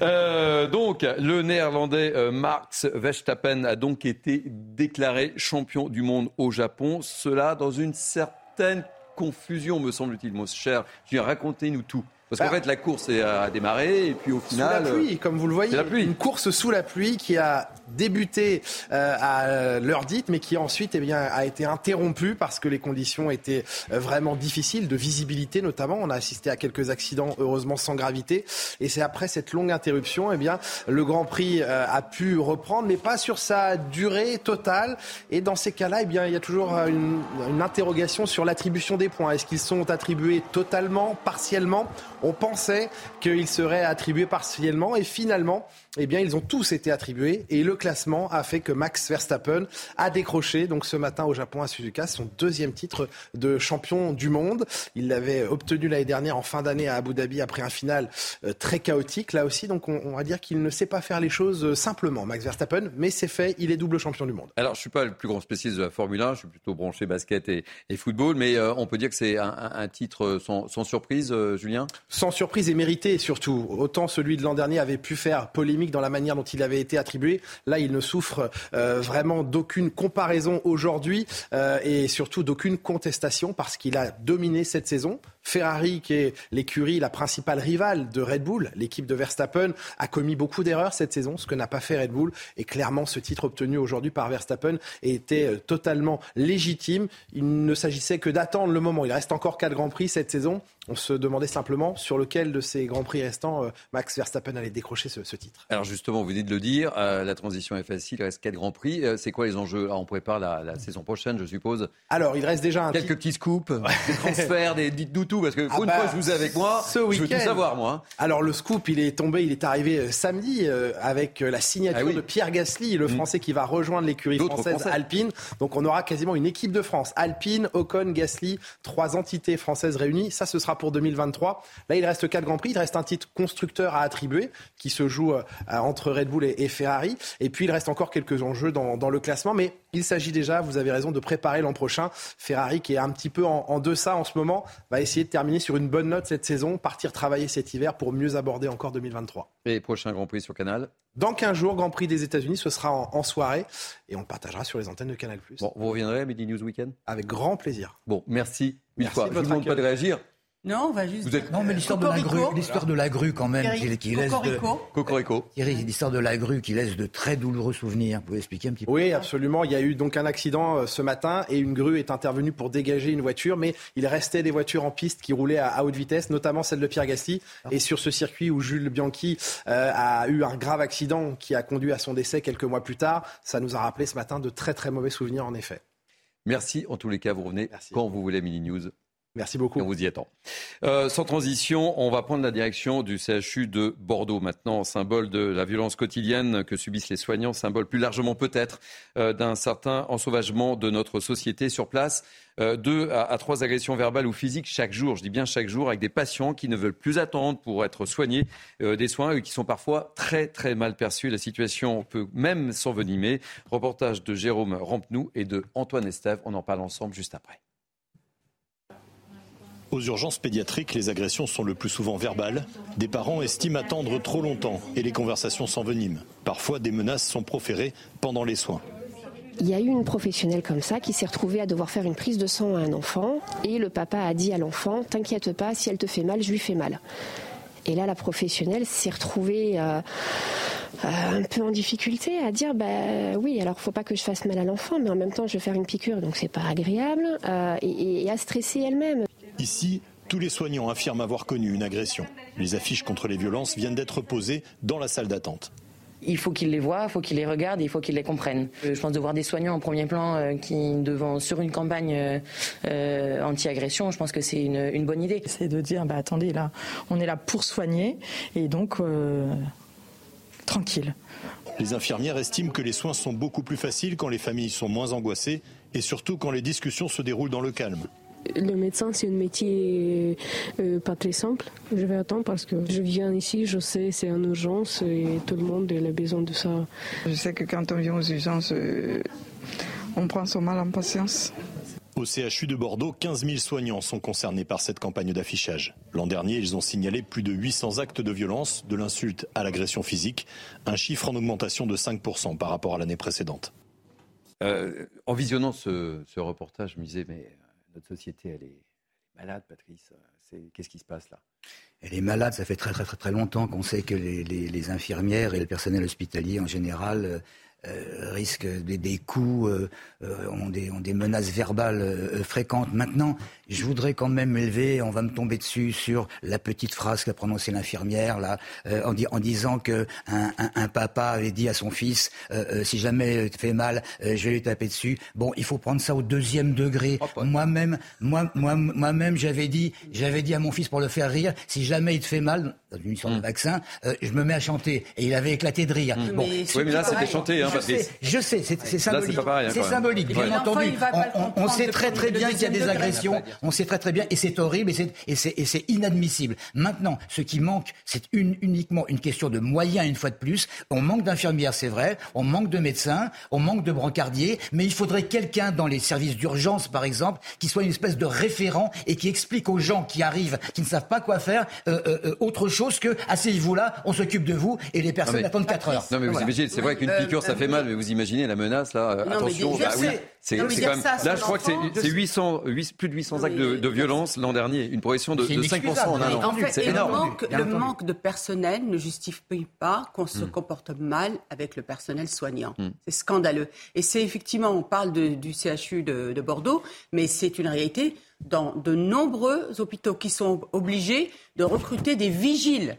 euh, donc, le néerlandais euh, Max Verstappen a donc été déclaré champion du monde au Japon. Cela dans une certaine confusion, me semble-t-il, mon cher. Racontez-nous tout. Parce qu'en bah, fait, la course a démarré et puis au final. Sous la pluie, comme vous le voyez. La pluie. Une course sous la pluie qui a débuté euh, à l'heure dite, mais qui ensuite eh bien, a été interrompue parce que les conditions étaient euh, vraiment difficiles, de visibilité notamment. On a assisté à quelques accidents, heureusement sans gravité. Et c'est après cette longue interruption, eh bien, le Grand Prix euh, a pu reprendre, mais pas sur sa durée totale. Et dans ces cas-là, eh bien, il y a toujours une, une interrogation sur l'attribution des points. Est-ce qu'ils sont attribués totalement, partiellement on pensait qu'ils seraient attribués partiellement et finalement, eh bien, ils ont tous été attribués et le classement a fait que Max Verstappen a décroché donc ce matin au Japon à Suzuka son deuxième titre de champion du monde. Il l'avait obtenu l'année dernière en fin d'année à Abu Dhabi après un final euh, très chaotique. Là aussi, donc on, va dire qu'il ne sait pas faire les choses euh, simplement, Max Verstappen, mais c'est fait, il est double champion du monde. Alors, je suis pas le plus grand spécialiste de la Formule 1, je suis plutôt branché basket et, football, mais euh, on peut dire que c'est un, titre sans, surprise, Julien? Sans surprise et mérité surtout. Autant celui de l'an dernier avait pu faire polémique dans la manière dont il avait été attribué. Là, il ne souffre euh, vraiment d'aucune comparaison aujourd'hui euh, et surtout d'aucune contestation parce qu'il a dominé cette saison. Ferrari, qui est l'écurie, la principale rivale de Red Bull, l'équipe de Verstappen, a commis beaucoup d'erreurs cette saison, ce que n'a pas fait Red Bull. Et clairement, ce titre obtenu aujourd'hui par Verstappen était euh, totalement légitime. Il ne s'agissait que d'attendre le moment. Il reste encore quatre Grands Prix cette saison. On se demandait simplement sur lequel de ces Grands Prix restants euh, Max Verstappen allait décrocher ce, titre. Alors justement, vous venez de le dire, euh, la transition est facile, il reste quatre Grands Prix. c'est quoi les enjeux? On prépare la, saison prochaine, je suppose. Alors, il reste déjà un Quelques petits scoops, des transferts, des dites-nous parce que ah une bah, fois je vous ai avec moi, ce je veux tout savoir, moi. Hein. Alors, le scoop, il est tombé, il est arrivé samedi avec la signature ah de Pierre Gasly, le mm. Français qui va rejoindre l'écurie française Alpine. Donc, on aura quasiment une équipe de France. Alpine, Ocon, Gasly, trois entités françaises réunies. Ça, ce sera pour 2023. Là, il reste quatre Grands Prix. Il reste un titre constructeur à attribuer qui se joue euh, entre Red Bull et, Ferrari. Et puis, il reste encore quelques enjeux dans, le classement. Mais il s'agit déjà, vous avez raison, de préparer l'an prochain. Ferrari, qui est un petit peu en, en deçà en ce moment, va essayer de terminer sur une bonne note cette saison, partir travailler cet hiver pour mieux aborder encore 2023. Et prochain Grand Prix sur Canal? Dans 15 jours, Grand Prix des États-Unis, ce sera en, soirée et on le partagera sur les antennes de Canal+. Bon, vous reviendrez à Midi News Weekend? Avec grand plaisir. Bon, merci mille fois. Je vous demande pas de réagir. Non, on va juste. Non, mais l'histoire de la grue, l'histoire de la grue quand même, qui, laisse de. Cocorico. Thierry, l'histoire de la grue qui laisse de très douloureux souvenirs. Vous pouvez expliquer un petit peu Oui, absolument. Il y a eu donc un accident euh, ce matin et une grue est intervenue pour dégager une voiture, mais il restait des voitures en piste qui roulaient à, haute vitesse, notamment celle de Pierre Gasly. Et sur ce circuit où Jules Bianchi euh, a eu un grave accident qui a conduit à son décès quelques mois plus tard, ça nous a rappelé ce matin de très très mauvais souvenirs en effet. Merci. En tous les cas, vous revenez quand vous voulez, Mini News. Merci beaucoup. On vous y attend. Euh, sans transition, on va prendre la direction du CHU de Bordeaux maintenant, symbole de la violence quotidienne que subissent les soignants, symbole plus largement peut-être euh, d'un certain ensauvagement de notre société sur place. Euh, deux à, trois agressions verbales ou physiques chaque jour, je dis bien chaque jour, avec des patients qui ne veulent plus attendre pour être soignés, des soins et qui sont parfois très très mal perçus. La situation peut même s'envenimer. Reportage de Jérôme Rampenou et de Antoine Estève. On en parle ensemble juste après. Aux urgences pédiatriques, les agressions sont le plus souvent verbales. Des parents estiment attendre trop longtemps et les conversations s'enveniment. Parfois, des menaces sont proférées pendant les soins. Il y a eu une professionnelle comme ça qui s'est retrouvée à devoir faire une prise de sang à un enfant et le papa a dit à l'enfant T'inquiète pas, si elle te fait mal, je lui fais mal. Et là, la professionnelle s'est retrouvée. Euh, un peu en difficulté à dire bah oui alors faut pas que je fasse mal à l'enfant mais en même temps je vais faire une piqûre donc c'est pas agréable et, et à stresser elle-même. Ici, tous les soignants affirment avoir connu une agression. Les affiches contre les violences viennent d'être posées dans la salle d'attente. Il faut qu'ils les voient, il faut qu'ils les regardent, il faut qu'ils les comprennent. Euh, je pense de voir des soignants en premier plan euh, qui, devant, sur une campagne euh, anti-agression, je pense que c'est une, bonne idée. C'est de dire, bah, attendez, là, on est là pour soigner, et donc, tranquille. Les infirmières estiment que les soins sont beaucoup plus faciles quand les familles sont moins angoissées, et surtout quand les discussions se déroulent dans le calme. Le médecin, c'est un métier euh, pas très simple. Je vais attendre parce que je viens ici, je sais, c'est en urgence et tout le monde a besoin de ça. Je sais que quand on vient aux urgences, euh, on prend son mal en patience. Au CHU de Bordeaux, 15 000 soignants sont concernés par cette campagne d'affichage. L'an dernier, ils ont signalé plus de 800 actes de violence, de l'insulte à l'agression physique, un chiffre en augmentation de 5% par rapport à l'année précédente. Euh, en visionnant ce, ce reportage, je me disais, mais notre société, elle est, malade, Patrice. Qu'est-ce qui se passe là? Elle est malade, ça fait très très très, très longtemps qu'on sait que les, infirmières et le personnel hospitalier en général euh, euh, risquent des, coups, euh, euh, ont, des, ont, des, menaces verbales fréquentes. Maintenant, je voudrais quand même m'élever, on va me tomber dessus sur la petite phrase qu'a prononcée l'infirmière là, en, en, disant que un, un, papa avait dit à son fils si jamais tu fais mal, je vais lui taper dessus. Bon, il faut prendre ça au deuxième degré. Oh, moi-même, moi, moi, moi-même, j'avais dit, j'avais dit à mon fils pour le faire rire, si jamais il te fait mal dans une mission de mm. vaccin, je me mets à chanter et il avait éclaté de rire. Bon, oui, mais là c'était chanté. Hein, je sais, c'est symbolique. C'est hein, symbolique, bien entendu. On, sait très très bien qu'il y a des agressions. On sait très très bien, et c'est horrible, et c'est inadmissible. Maintenant, ce qui manque, c'est uniquement une question de moyens, une fois de plus. On manque d'infirmières, c'est vrai. On manque de médecins. On manque de brancardiers. Mais il faudrait quelqu'un dans les services d'urgence, par exemple, qui soit une espèce de référent et qui explique aux gens qui arrivent, qui ne savent pas quoi faire, euh, euh, euh, autre chose que asseyez-vous là, on s'occupe de vous, et les personnes attendent 4 heures. Non, mais vous imaginez, c'est vrai qu'une piqûre, ça fait mal, mais vous imaginez la menace là euh, Attention, bah, oui, c'est quand même. Là, je crois que c'est 800, plus de 800 actes de, violence l'an dernier, une progression de, 5% en un an. En fait, énorme. Le manque, de personnel ne justifie pas qu'on se hmm. comporte mal avec le personnel soignant. Hmm. C'est scandaleux. Et c'est effectivement, on parle du CHU de, de Bordeaux, mais c'est une réalité dans de nombreux hôpitaux qui sont obligés de recruter des vigiles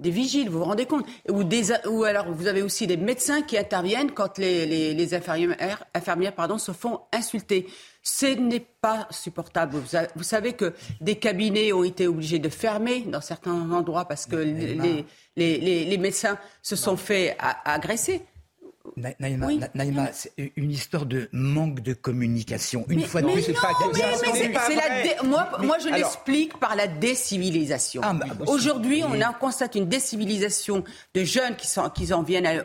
des vigiles, vous vous rendez compte? Ou, des, ou alors vous avez aussi des médecins qui interviennent quand les, les, les infirmières, infirmières pardon, se font insulter. Ce n'est pas supportable. Vous, savez que des cabinets ont été obligés de fermer dans certains endroits parce que les, les, les médecins se sont fait agresser. Naïma, c'est une histoire de manque de communication. Une fois de plus, c'est pas. moi, moi, je l'explique par la décivilisation. Ah, bah, bah, Aujourd'hui, on a, constate une décivilisation de jeunes qui, sont, qui en viennent,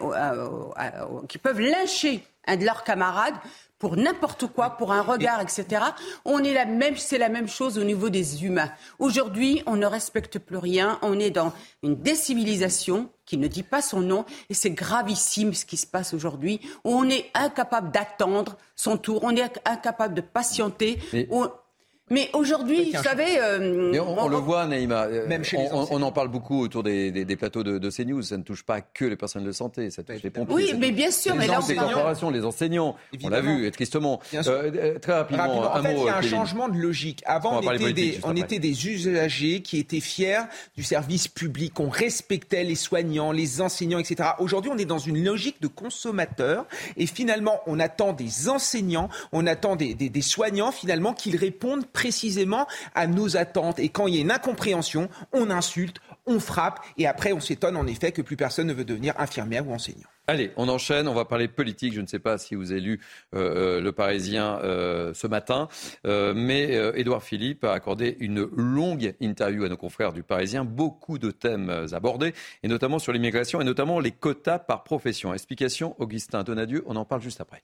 qui peuvent lyncher un de leurs camarades pour n'importe quoi, pour un regard, etc. On est la même, c'est la même chose au niveau des humains. Aujourd'hui, on ne respecte plus rien. On est dans une décivilisation qui ne dit pas son nom et c'est gravissime ce qui se passe aujourd'hui. On est incapable d'attendre son tour. On est incapable de patienter. Mais aujourd'hui, vous savez. Euh, on, le voit, Naïma. Euh, Même chez on, on, en parle beaucoup autour des, des, plateaux de, de, CNews. Ça ne touche pas que les personnes de santé, ça touche les pompiers. Oui, mais bien sûr. Les mais là, les corporations, les enseignants. On l'a vu, tristement. Euh, très rapidement, En fait, il y a un changement de logique. Avant, on, était, des, on était des usagers qui étaient fiers du service public. On respectait les soignants, les enseignants, etc. Aujourd'hui, on est dans une logique de consommateur. Et finalement, on attend des enseignants, on attend des, des, des soignants, finalement, qu'ils répondent précisément à nos attentes. Et quand il y a une incompréhension, on insulte, on frappe, et après on s'étonne en effet que plus personne ne veut devenir infirmière ou enseignant. Allez, on enchaîne, on va parler politique. Je ne sais pas si vous avez lu euh, euh, Le Parisien euh, ce matin, mais Édouard Philippe a accordé une longue interview à nos confrères du Parisien, beaucoup de thèmes abordés, et notamment sur l'immigration, et notamment les quotas par profession. Explication, Augustin Donadieu, on en parle juste après.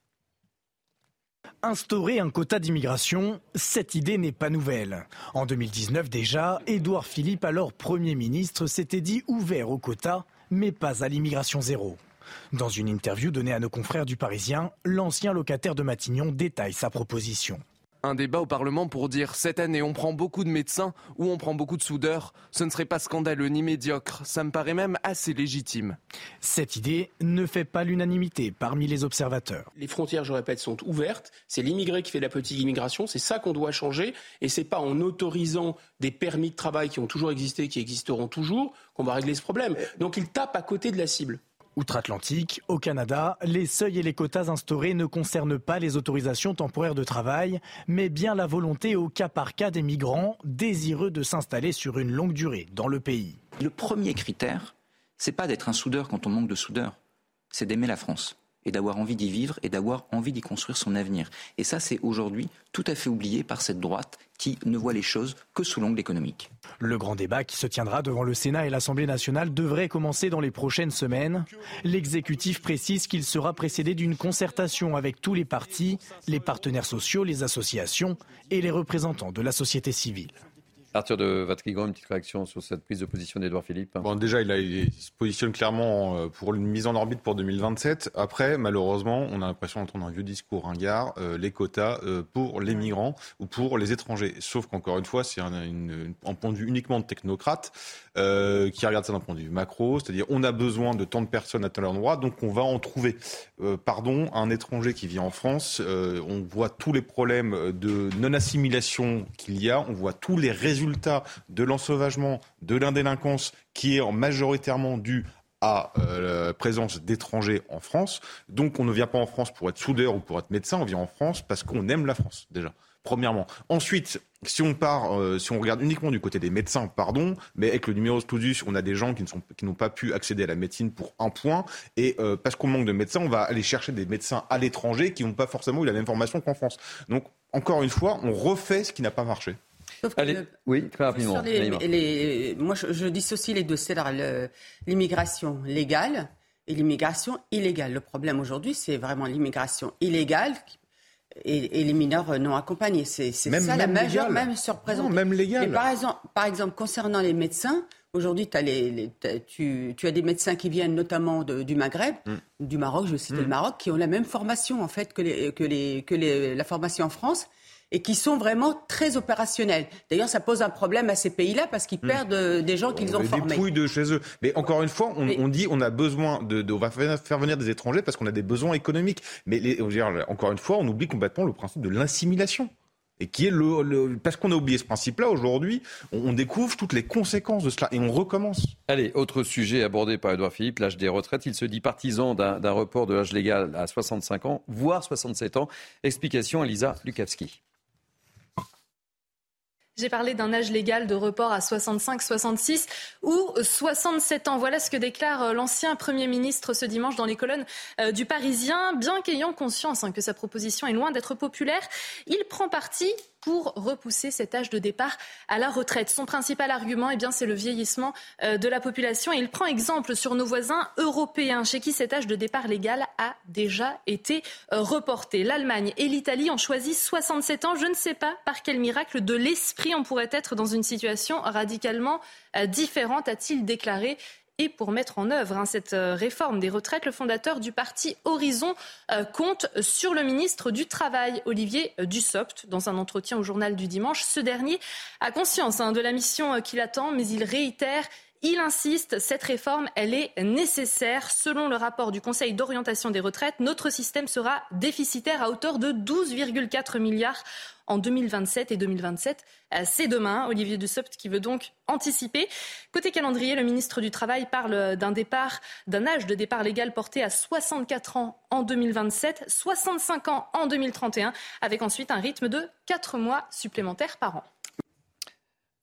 Instaurer un quota d'immigration, cette idée n'est pas nouvelle. En 2019 déjà, Édouard Philippe, alors Premier ministre, s'était dit ouvert au quota, mais pas à l'immigration zéro. Dans une interview donnée à nos confrères du Parisien, l'ancien locataire de Matignon détaille sa proposition. Un débat au Parlement pour dire cette année on prend beaucoup de médecins ou on prend beaucoup de soudeurs. Ce ne serait pas scandaleux ni médiocre. Ça me paraît même assez légitime. Cette idée ne fait pas l'unanimité parmi les observateurs. Les frontières, je répète, sont ouvertes. C'est l'immigré qui fait la petite immigration. C'est ça qu'on doit changer. Et c'est pas en autorisant des permis de travail qui ont toujours existé, qui existeront toujours, qu'on va régler ce problème. Donc il tape à côté de la cible. Outre-Atlantique, au Canada, les seuils et les quotas instaurés ne concernent pas les autorisations temporaires de travail, mais bien la volonté au cas par cas des migrants désireux de s'installer sur une longue durée dans le pays. Le premier critère, c'est pas d'être un soudeur quand on manque de soudeurs, c'est d'aimer la France et d'avoir envie d'y vivre et d'avoir envie d'y construire son avenir. Et ça, c'est aujourd'hui tout à fait oublié par cette droite qui ne voit les choses que sous l'angle économique. Le grand débat qui se tiendra devant le Sénat et l'Assemblée nationale devrait commencer dans les prochaines semaines. L'exécutif précise qu'il sera précédé d'une concertation avec tous les partis, les partenaires sociaux, les associations et les représentants de la société civile. Arthur de Vatrigan, une petite réaction sur cette prise de position d'Edouard Philippe Bon, déjà, il, a, il, se positionne clairement euh, pour une mise en orbite pour 2027. Après, malheureusement, on a l'impression d'entendre un vieux discours ringard, euh, les quotas euh, pour les migrants ou pour les étrangers. Sauf qu'encore une fois, c'est un, un, point de vue uniquement de technocrate euh, qui regarde ça d'un point de vue macro, c'est-à-dire on a besoin de tant de personnes à tel endroit, donc on va en trouver. Euh, pardon, un étranger qui vit en France, on voit tous les problèmes de non-assimilation qu'il y a, on voit tous les résultats résultat de l'ensauvagement, de l'indélinquance qui est majoritairement dû à euh, la présence d'étrangers en France. Donc on ne vient pas en France pour être soudeur ou pour être médecin, on vient en France parce qu'on aime la France déjà. Premièrement. Ensuite, si on part, euh, si on regarde uniquement du côté des médecins, pardon, mais avec le numéro clausus, on a des gens qui ne sont, qui n'ont pas pu accéder à la médecine pour un point, et euh, parce qu'on manque de médecins, on va aller chercher des médecins à l'étranger qui n'ont pas forcément eu la même formation qu'en France. Donc, encore une fois, on refait ce qui n'a pas marché. Allez, oui, très rapidement. Les, moi, je, je, dissocie les deux. C'est l'immigration légale et l'immigration illégale. Le problème aujourd'hui, c'est vraiment l'immigration illégale et, et, les mineurs non accompagnés. C'est ça même la majeure, même surprésentation. même légal. par exemple, par exemple, concernant les médecins, Aujourd'hui, tu, tu, as des médecins qui viennent notamment de, du Maghreb, mm. du Maroc, je vais citer mm. le Maroc, qui ont la même formation en fait que, les, que, les, que les, la formation en France et qui sont vraiment très opérationnels. D'ailleurs, ça pose un problème à ces pays-là parce qu'ils hmm. perdent euh, des gens qu'ils ont formés. Des de chez eux. Mais encore une fois, on, on dit on a besoin de, de, on va faire venir des étrangers parce qu'on a des besoins économiques. Mais les, dire, encore une fois, on oublie complètement le principe de l'assimilation et qui est le, le parce qu'on a oublié ce principe-là aujourd'hui, on, on, découvre toutes les conséquences de cela et on recommence. Allez, autre sujet abordé par Edouard Philippe, l'âge des retraites. Il se dit partisan d'un report de l'âge légal à 65 ans, voire 67 ans. Explication Elisa Lukavski. J'ai parlé d'un âge légal de report à 65, 66 ou 67 ans. Voilà ce que déclare euh, l'ancien Premier ministre ce dimanche dans les colonnes euh, du Parisien. Bien qu'ayant conscience hein, que sa proposition est loin d'être populaire, il prend parti pour repousser cet âge de départ à la retraite. Son principal argument, eh bien, c'est le vieillissement euh, de la population. Et il prend exemple sur nos voisins européens, chez qui cet âge de départ légal a déjà été euh, reporté. L'Allemagne et l'Italie ont choisi 67 ans. Je ne sais pas par quel miracle de l'esprit on pourrait être dans une situation radicalement euh, différente, a-t-il déclaré et pour mettre en œuvre hein, cette euh, réforme des retraites, le fondateur du parti Horizon euh, compte sur le ministre du Travail, Olivier Dussopt, dans un entretien au journal du dimanche. Ce dernier a conscience hein, de la mission euh, qu'il attend, mais il réitère il insiste, cette réforme, elle est nécessaire. Selon le rapport du Conseil d'orientation des retraites, notre système sera déficitaire à hauteur de 12,4 milliards en 2027 et 2027. Euh, c'est demain. Olivier Dussopt qui veut donc anticiper. Côté calendrier, le ministre du Travail parle d'un départ, d'un âge de départ légal porté à 64 ans en 2027, 65 ans en 2031, avec ensuite un rythme de 4 mois supplémentaires par an.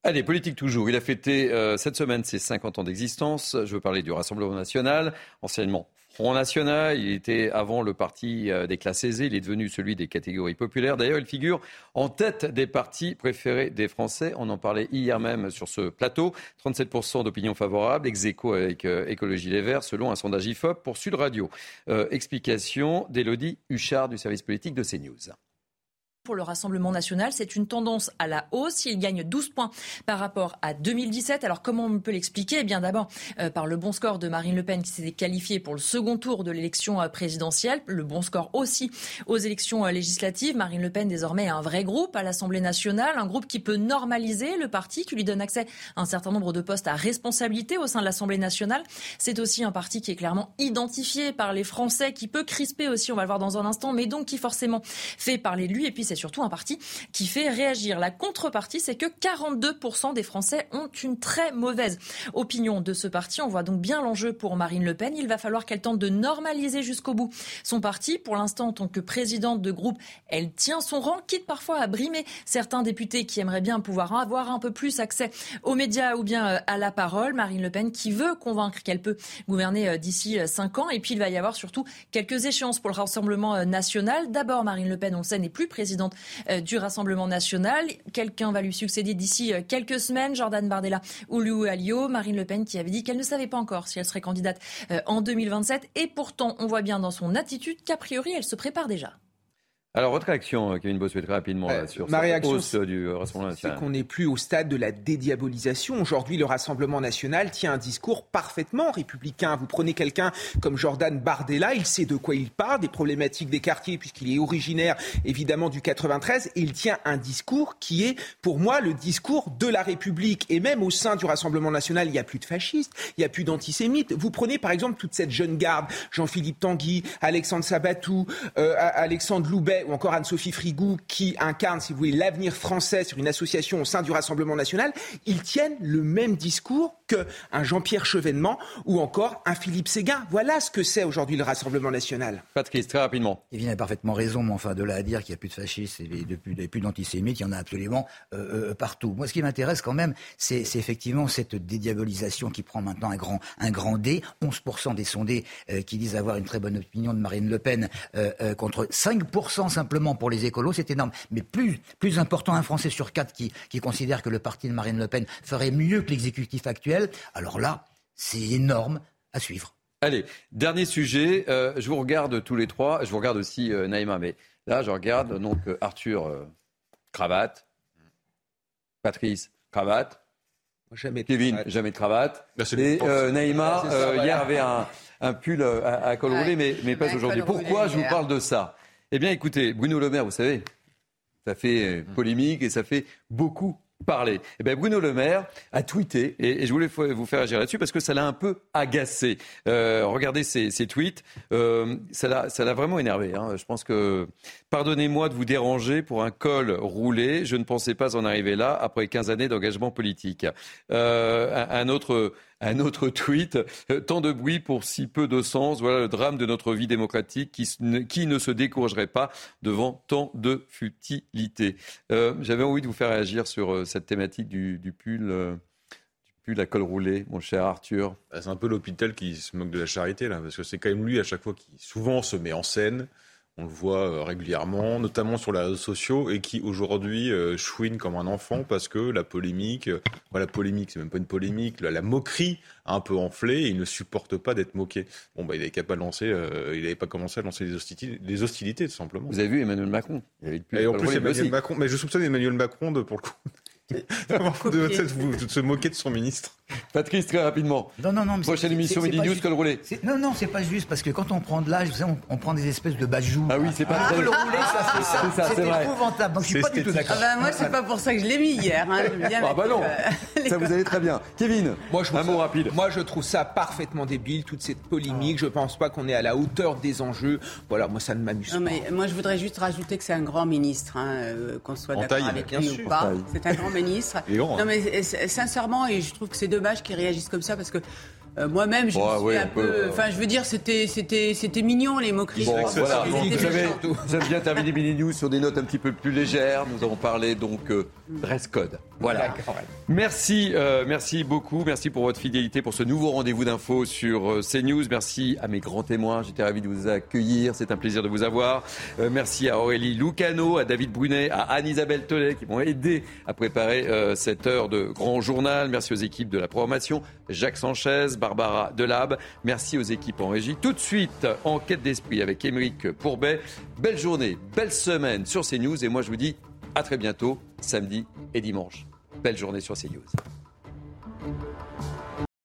Allez, politique toujours. Il a fêté euh, cette semaine ses 50 ans d'existence. Je veux parler du Rassemblement national, anciennement Front National. Il était avant le parti euh, des classes aisées. Il est devenu celui des catégories populaires. D'ailleurs, il figure en tête des partis préférés des Français. On en parlait hier même sur ce plateau. 37% d'opinion favorable, ex avec euh, Écologie Les Verts, selon un sondage IFOP pour Sud Radio. explication d'Élodie Huchard du service politique de CNews. Pour le Rassemblement national. C'est une tendance à la hausse. Il gagne 12 points par rapport à 2017. Alors comment on peut l'expliquer? Eh bien d'abord euh, par le bon score de Marine Le Pen qui s'était qualifiée pour le second tour de l'élection euh, présidentielle. Le bon score aussi aux élections euh, législatives. Marine Le Pen désormais a un vrai groupe à l'Assemblée nationale, un groupe qui peut normaliser le parti, qui lui donne accès à un certain nombre de postes à responsabilité au sein de l'Assemblée nationale. C'est aussi un parti qui est clairement identifié par les Français, qui peut crisper aussi, on va le voir dans un instant, mais donc qui forcément fait parler de lui. Et puis c'est surtout un parti qui fait réagir. La contrepartie, c'est que 42% des Français ont une très mauvaise opinion de ce parti. On voit donc bien l'enjeu pour Marine Le Pen. Il va falloir qu'elle tente de normaliser jusqu'au bout son parti. Pour l'instant, en tant que présidente de groupe, elle tient son rang, quitte parfois à brimer certains députés qui aimeraient bien pouvoir avoir un peu plus accès aux médias ou bien euh, à la parole. Marine Le Pen qui veut convaincre qu'elle peut gouverner euh, d'ici euh, cinq ans. Et puis il va y avoir surtout quelques échéances pour le Rassemblement national. D'abord, Marine Le Pen, on le sait, n'est plus présidente du Rassemblement national. Quelqu'un va lui succéder d'ici quelques semaines, Jordan Bardella ou Lou Alliot. Marine Le Pen qui avait dit qu'elle ne savait pas encore si elle serait candidate en 2027. Et pourtant, on voit bien dans son attitude qu'a priori, elle se prépare déjà. Alors, votre réaction, euh, Kevin Bossuet, très rapidement, euh, sur ma réaction, hausse du Rassemblement national. C'est qu'on n'est plus au stade de la dédiabolisation. Aujourd'hui, le Rassemblement national tient un discours parfaitement républicain. Vous prenez quelqu'un comme Jordan Bardella, il sait de quoi il parle, des problématiques des quartiers, puisqu'il est originaire, évidemment, du 93, et il tient un discours qui est, pour moi, le discours de la République. Et même au sein du Rassemblement national, il n'y a plus de fascistes, il n'y a plus d'antisémites. Vous prenez, par exemple, toute cette jeune garde, Jean-Philippe Tanguy, Alexandre Sabatou, euh, Alexandre Loubet, ou encore Anne-Sophie Frigou, qui incarne, si vous voulez, l'avenir français sur une association au sein du Rassemblement national, ils tiennent le même discours qu'un Jean-Pierre Chevènement ou encore un Philippe Séguin. Voilà ce que c'est aujourd'hui le Rassemblement national. Patrice, très rapidement. Kevin a parfaitement raison, mais enfin, de là à dire qu'il n'y a plus de fascistes et plus d'antisémites, il y en a absolument euh, euh, partout. Moi, ce qui m'intéresse quand même, c'est effectivement cette dédiabolisation qui prend maintenant un grand, un grand D. 11% des sondés euh, qui disent avoir une très bonne opinion de Marine Le Pen contre 5% simplement pour les écolos, c'est énorme. Mais plus, plus important, un Français sur quatre qui, qui considère que le parti de Marine Le Pen ferait mieux que l'exécutif actuel. Alors là, c'est énorme à suivre. Allez, dernier sujet. Euh, je vous regarde tous les trois. Je vous regarde aussi euh, Naïma, mais là, je regarde donc euh, Arthur, cravate. Patrice, cravate. Jamais Kevin, jamais de cravate. Bah, et Naïma, hier avait un, pull à, col roulé, mais, mais pas aujourd'hui. Pourquoi je vous parle de ça? Eh bien, écoutez, Bruno Le Maire, vous savez, ça fait polémique et ça fait beaucoup parler. Eh bien, Bruno Le Maire a tweeté, et, je voulais vous faire agir là-dessus parce que ça l'a un peu agacé. Euh, regardez ces, tweets, euh, ça l'a vraiment énervé. Hein. Je pense que, pardonnez-moi de vous déranger pour un col roulé, je ne pensais pas en arriver là après 15 années d'engagement politique. Euh, un, autre un autre tweet. Euh, tant de bruit pour si peu de sens. Voilà le drame de notre vie démocratique qui, ne se découragerait pas devant tant de futilité. Euh, j'avais envie de vous faire réagir sur euh, cette thématique du, du pull à col roulé, mon cher Arthur. Bah, c'est un peu l'hôpital qui se moque de la charité, là, parce que c'est quand même lui, à chaque fois, qui souvent se met en scène, on le voit euh, régulièrement, notamment sur les réseaux sociaux, et qui aujourd'hui euh, chouine comme un enfant parce que la polémique, euh, la polémique, c'est même pas une polémique, la, moquerie a un peu enflé et il ne supporte pas d'être moqué. Bon, bah, il n'avait pas lancé, il n'avait pas commencé à lancer des hostilités, des hostilités, tout simplement. Vous avez vu Emmanuel Macron? Et en plus, Emmanuel Macron, mais je soupçonne Emmanuel Macron de, pour le coup, de, se moquer de son ministre. Patrice, très rapidement. Non, non, non. Prochaine émission Midi News, col roulé. Non, non, c'est pas juste parce que quand on prend de l'âge, on, on, prend des espèces de bajou. Ah oui, c'est pas ah, Le roulé, ça, c'est ça. C'est épouvantable. Donc je suis pas du tout d'accord. Ah bah, moi, c'est pas pour ça que je l'ai mis hier. Hein. ah bah non. Euh, ça vous allait très bien. Kevin, moi, je un mot rapide. Moi, je trouve ça parfaitement débile, toute cette polémique. Je pense pas qu'on est à la hauteur des enjeux. Voilà, moi, ça ne m'amuse pas. Mais moi, je voudrais juste rajouter que c'est un grand ministre, hein, euh, qu'on soit d'accord avec lui ou pas. C'est un grand ministre. Non, mais sincèrement, et je trouve que c'est dommage qu'il réagisse comme ça parce que euh, moi-même, je suis un peu. Enfin, je veux dire, c'était, c'était, c'était mignon les moqueries. Bon, voilà. vous, avez, bien terminé Mini News sur des notes un petit peu plus légères. Nous avons parlé donc. Euh, dress code. Voilà. Merci, euh, merci beaucoup. Merci pour votre fidélité pour ce nouveau rendez-vous d'infos sur euh, CNews. Merci à mes grands témoins. J'étais ravi de vous accueillir. C'est un plaisir de vous avoir. Euh, merci à Aurélie Lucano, à David Brunet, à Anne-Isabelle Tollet qui m'ont aidé à préparer cette heure de grand journal. Merci aux équipes de la programmation. Jacques Sanchez, Barbara Delab. Merci aux équipes en régie. Tout de suite, en quête d'esprit avec Émeric Pourbet. Belle journée, belle semaine sur CNews. Et moi, je vous dis à très bientôt, samedi et dimanche. Belle journée sur CNews.